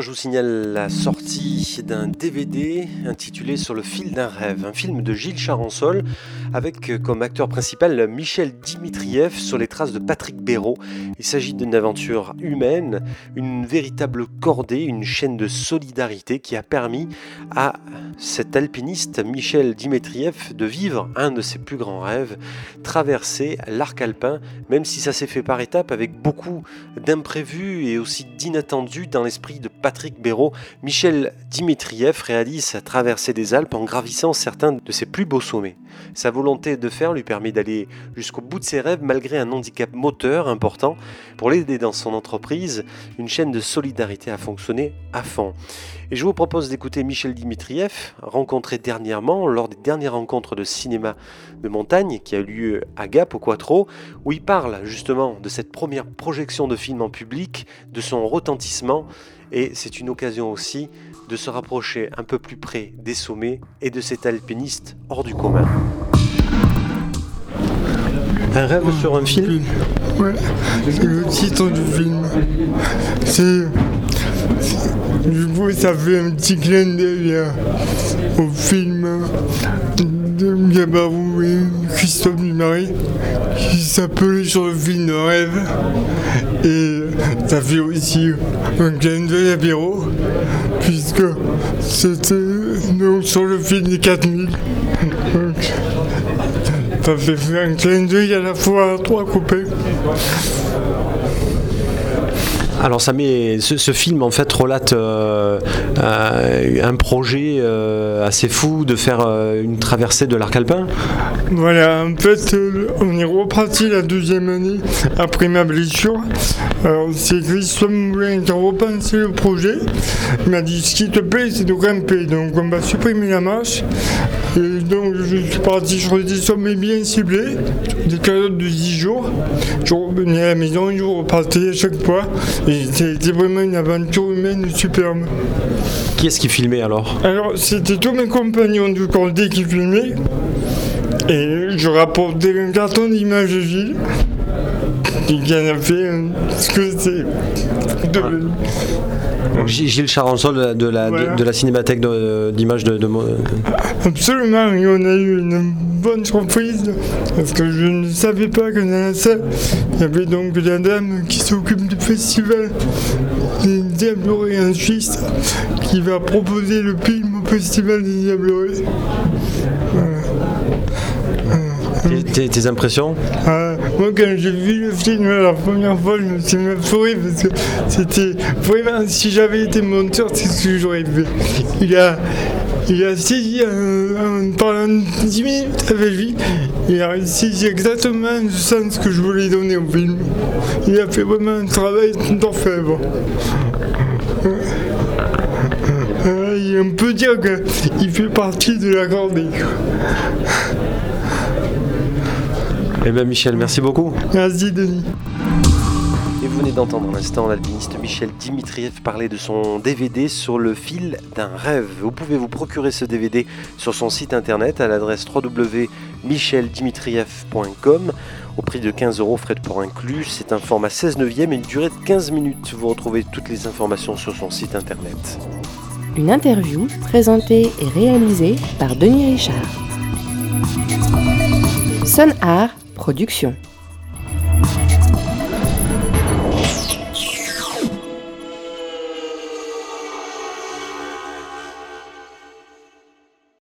je vous signale la sortie d'un DVD intitulé Sur le fil d'un rêve, un film de Gilles Charansol avec comme acteur principal Michel Dimitriev sur les traces de Patrick Béraud. Il s'agit d'une aventure humaine, une véritable cordée, une chaîne de solidarité qui a permis à cet alpiniste Michel Dimitriev de vivre un de ses plus grands rêves, traverser l'arc alpin, même si ça s'est fait par étapes avec beaucoup d'imprévus et aussi d'inattendus dans l'esprit de Patrick Béraud, Michel Dimitriev réalise sa traversée des Alpes en gravissant certains de ses plus beaux sommets. Sa volonté de faire lui permet d'aller jusqu'au bout de ses rêves malgré un handicap moteur important. Pour l'aider dans son entreprise, une chaîne de solidarité a fonctionné à fond. Et je vous propose d'écouter Michel Dimitriev, rencontré dernièrement lors des dernières rencontres de cinéma de montagne qui a eu lieu à Gap au Quattro, où il parle justement de cette première projection de film en public, de son retentissement, et c'est une occasion aussi de se rapprocher un peu plus près des sommets et de cet alpiniste hors du commun. Un rêve sur un film Ouais, c'est le titre du film. C'est. Du coup, ça fait un petit clin d'œil au film de Gabarou et Christophe Dumarie qui s'appelait sur le film de rêve. Et ça fait aussi un clin d'œil à Béraud, puisque c'était donc sur le film des 4000. Donc, ça fait un clin d'œil à la fois à trois copains. Alors ça met ce, film en fait relate euh, euh, un projet euh, assez fou de faire une traversée de l'arc alpin. Voilà, en fait, on est reparti la deuxième année après ma blessure. Alors, c'est Christophe qui a repensé le projet. Il m'a dit ce qui te plaît, c'est de grimper. Donc, on va supprimer la marche. Et donc, je suis parti sur des sommets bien ciblés, des périodes de 10 jours. Je revenais à la maison, je repartais à chaque fois. C'était vraiment une aventure humaine superbe. Qui est-ce qui filmait alors Alors, c'était tous mes compagnons du Cordé qui filmaient. Et je rapportais un carton d'images de Gilles. Qui en a fait euh, ce que c'est. Donc, G- Gilles Charansol de la, de Voilà. de la cinémathèque de- d'images de, de, Absolument, et on a eu une bonne surprise parce que je ne savais pas que dans la salle, il y avait donc la dame qui s'occupe du festival des Diablerets en Suisse qui va proposer le film au festival des Diablerets. tes, tes- impressions Ah, moi, quand j'ai vu le film la première fois, je me suis même souri parce que c'était vraiment, si j'avais été monteur, c'est ce que j'aurais fait. Il a, il a saisi, euh, en parlant 10 minutes avec lui, il a saisi exactement le sens que je voulais donner au film. Il a fait vraiment un travail d'orfèvre. Euh, on peut dire qu'il fait partie de la cordée. Eh bien Michel, merci beaucoup. Merci Denis. Et vous venez d'entendre en l'instant l'alpiniste Michel Dimitriev parler de son DVD sur le fil d'un rêve. Vous pouvez vous procurer ce DVD sur son site internet à l'adresse www.micheldimitriev.com au prix de 15 euros frais de port inclus. C'est un format 16 neuvième et une durée de 15 minutes. Vous retrouvez toutes les informations sur son site internet. Une interview présentée et réalisée par Denis Richard. Sun Art Production.